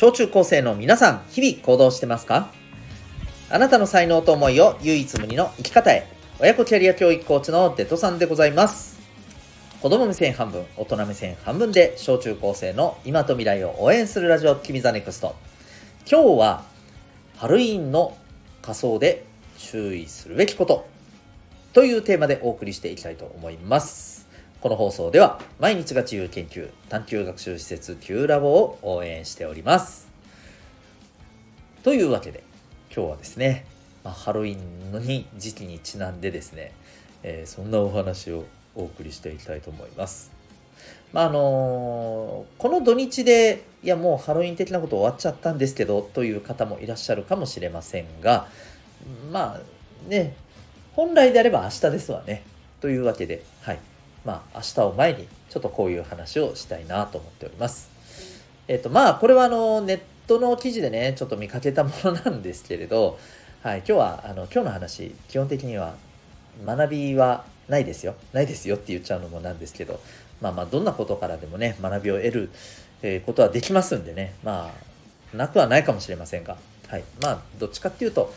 小中高生の皆さん、日々行動してますか？あなたの才能と思いを唯一無二の生き方へ。親子キャリア教育コーチのデトさんでございます。子供目線半分、大人目線半分で小中高生の今と未来を応援するラジオ、君 the NEXT。今日は、ハロウィンの仮装で注意するべきことというテーマでお送りしていきたいと思います。この放送では毎日が自由研究探究学習施設 Q ラボを応援しております。というわけで今日はですね、まあ、ハロウィンのに時期にちなんでですね、えー、そんなお話をお送りしていきたいと思います。まああのー、この土日でいやもうハロウィン的なこと終わっちゃったんですけどという方もいらっしゃるかもしれませんがまあね本来であれば明日ですわねというわけではいまあ、明日を前にちょっとこういう話をしたいなと思っております。えっ、と、まあ、これはあの、ネットの記事でね、ちょっと見かけたものなんですけれど、はい、今日は、あの、今日の話、基本的には、学びはないですよ。ないですよって言っちゃうのもなんですけど、まあまあ、どんなことからでもね、学びを得る、えー、ことはできますんでね、まあ、なくはないかもしれませんが、はい。まあ、どっちかっていうと、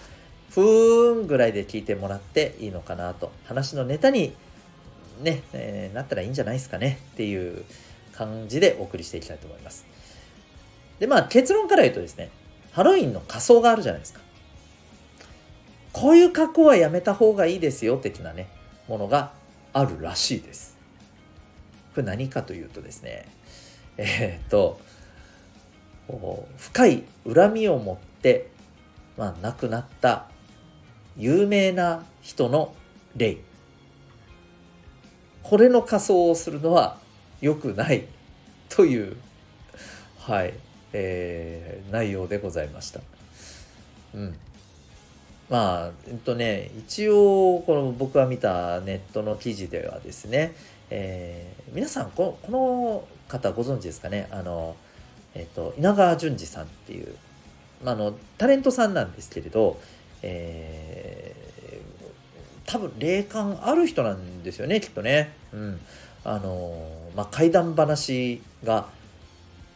ふーんぐらいで聞いてもらっていいのかなと。話のネタにね、えー、なったらいいんじゃないですかねっていう感じでお送りしていきたいと思います。で、まあ結論から言うとですね、ハロウィンの仮装があるじゃないですか。こういう格好はやめた方がいいですよ的なね、ものがあるらしいです。これ何かというとですね、えー、っと、深い恨みを持って、まあ、亡くなった有名な人の霊これの仮装をするのは良くないという、はい、えー、内容でございました。うん。まあ、えっとね、一応、この僕が見たネットの記事ではですね、えー、皆さんこ、この方ご存知ですかね、あの、えっと、稲川淳二さんっていう、まあ、あの、タレントさんなんですけれど、え多分霊感ある人なんですよねきっとね。うん、あのまあ怪談話が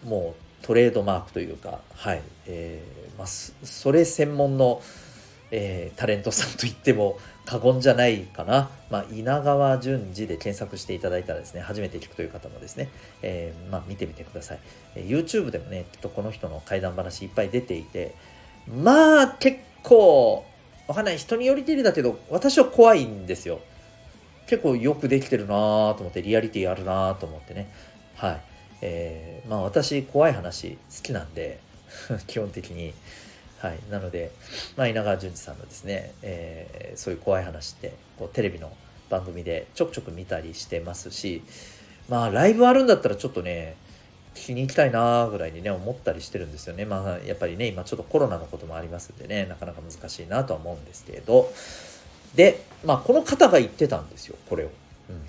もうトレードマークというかはい、えーまあ、それ専門の、えー、タレントさんといっても過言じゃないかな、まあ、稲川淳二で検索していただいたらですね初めて聞くという方もですね、えー、まあ、見てみてください、えー、YouTube でもねきっとこの人の怪談話いっぱい出ていてまあ結構わかんない。人によりけりだけど、私は怖いんですよ。結構よくできてるなぁと思って、リアリティあるなぁと思ってね。はい。えー、まあ私、怖い話好きなんで、基本的に。はい。なので、まあ稲川淳二さんのですね、えー、そういう怖い話って、こうテレビの番組でちょくちょく見たりしてますし、まあライブあるんだったらちょっとね、聞きに行きたいなぐらいにね思ったりしてるんですよね。まあやっぱりね今ちょっとコロナのこともありますんでねなかなか難しいなとは思うんですけれど。でまあこの方が言ってたんですよこれを、うん、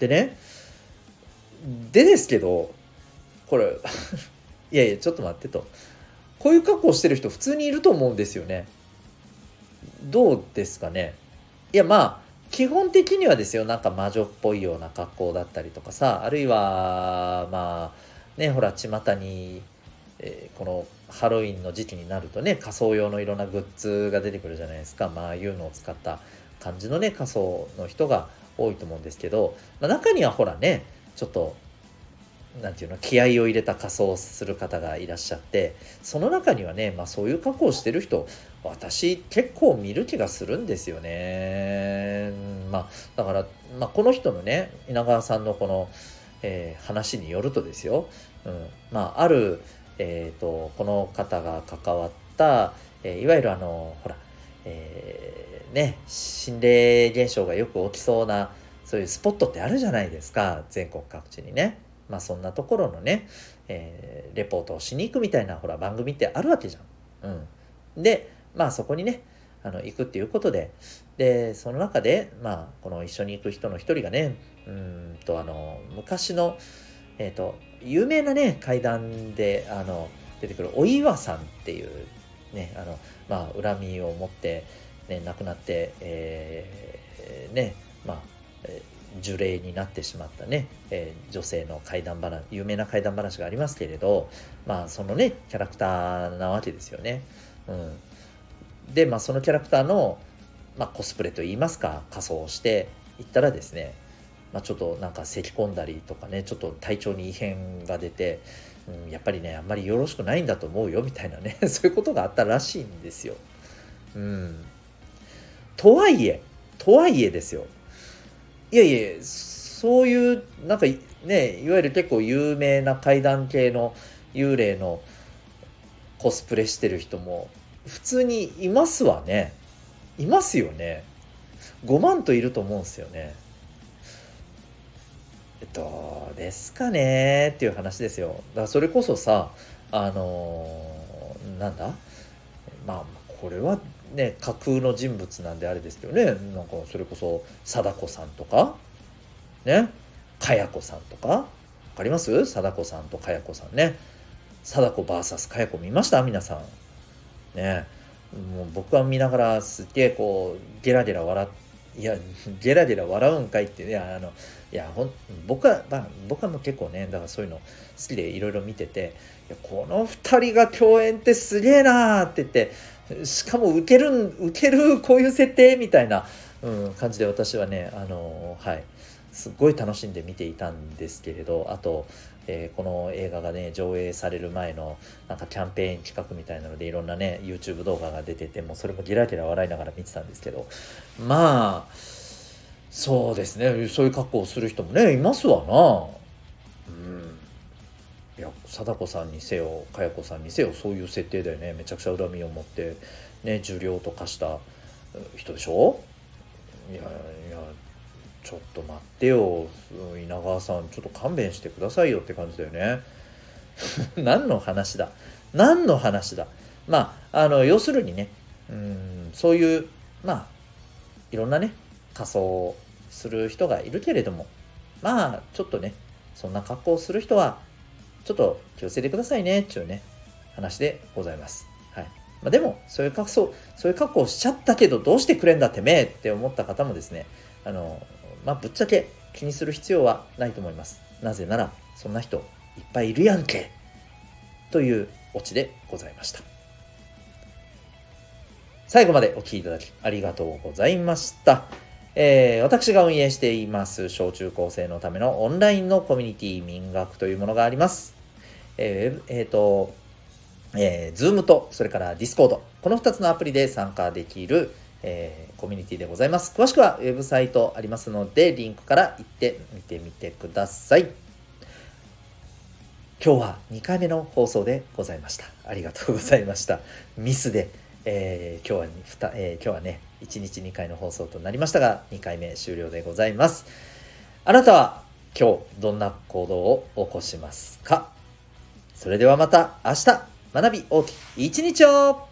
でねでですけどこれ いやいやちょっと待ってと。こういう格好してる人普通にいると思うんですよね。どうですかね。いやまあ基本的にはですよなんか魔女っぽいような格好だったりとかさあるいはまあねほら巷に、えー、このハロウィンの時期になるとね仮装用のいろんなグッズが出てくるじゃないですか。まあいうのを使った感じのね仮装の人が多いと思うんですけど、まあ、中にはほらねちょっとなんていうの気合を入れた仮装をする方がいらっしゃってその中にはね、まあ、そういう格好をしてる人私結構見る気がするんですよね。まあ、だから、まあ、この人のね稲川さんのこの、えー、話によるとですよ、うんまあ、ある、えーと、この方が関わった、えー、いわゆるあのほら、えー、ね心霊現象がよく起きそうなそういうスポットってあるじゃないですか全国各地にね。まあそんなところのね、えー、レポートをしに行くみたいなほら番組ってあるわけじゃん。うん、でまあそこにねあの行くっていうことででその中でまあこの一緒に行く人の一人がねうんとあの昔のえっ、ー、と有名なね階段であの出てくるお岩さんっていうねあのまあ恨みを持って、ね、亡くなって、えー、ねまあ樹齢になってしまったね、えー、女性の怪談話有名な怪談話がありますけれどまあそのねキャラクターなわけですよね。うん、でまあそのキャラクターの、まあ、コスプレといいますか仮装をしていったらですね、まあ、ちょっとなんか咳き込んだりとかねちょっと体調に異変が出て、うん、やっぱりねあんまりよろしくないんだと思うよみたいなね そういうことがあったらしいんですよ。うん、とはいえとはいえですよいやいやそういうなんかねいわゆる結構有名な怪談系の幽霊のコスプレしてる人も普通にいますわね。いますよね。5万といると思うんですよね。どうですかねっていう話ですよ。だからそれこそさあのー、なんだ？まあこれはね架空の人物なんであれですけどね。なんかそれこそ貞子さんとかねかや子さんとか。分かります？貞子さんとかや子さんね。貞子 VS かや子見ました？皆さん。ね。もう僕は見ながらすっげえこうゲラゲラ笑いやゲラゲラ笑うんかいっていやあのいやほん僕は、まあ、僕はもう結構ねだからそういうの好きでいろいろ見てていやこの2人が共演ってすげえなーって言ってしかも受ける受けるこういう設定みたいな、うん、感じで私はねあのはいすっごい楽しんで見ていたんですけれどあと、えー、この映画がね上映される前のなんかキャンペーン企画みたいなのでいろんなね YouTube 動画が出ててもそれもギラギラ笑いながら見てたんですけどまあそうですねそういう格好をする人もねいますわな。いや貞子さんにせよ佳代子さんにせよそういう設定だよね。めちゃくちゃ恨みを持ってね受領とかした人でしょ？いやいやちょっと待ってよ。稲川さんちょっと勘弁してくださいよって感じだよね。何の話だ？何の話だ？まああの要するにねうんそういうまあいろんなね仮装する人がいるけれどもまあちょっとねそんな格好をする人はちょっと気をつけてくださいねっていうね、話でございます。はい。まあ、でも、そういう格好、そういう格好しちゃったけど、どうしてくれんだてめえって思った方もですね、あの、まあ、ぶっちゃけ気にする必要はないと思います。なぜなら、そんな人いっぱいいるやんけというオチでございました。最後までお聴きいただきありがとうございました。えー、私が運営しています小中高生のためのオンラインのコミュニティ民学というものがあります。えー、えー、と、えー、Zoom と、それから Discord、この2つのアプリで参加できる、えー、コミュニティでございます。詳しくはウェブサイトありますので、リンクから行ってみてみてください。今日は2回目の放送でございました。ありがとうございました。ミスで、えー、今日は、えー、今日はね、1日2回の放送となりましたが、2回目終了でございます。あなたは今日どんな行動を起こしますか？それではまた明日。学び大きい一日を。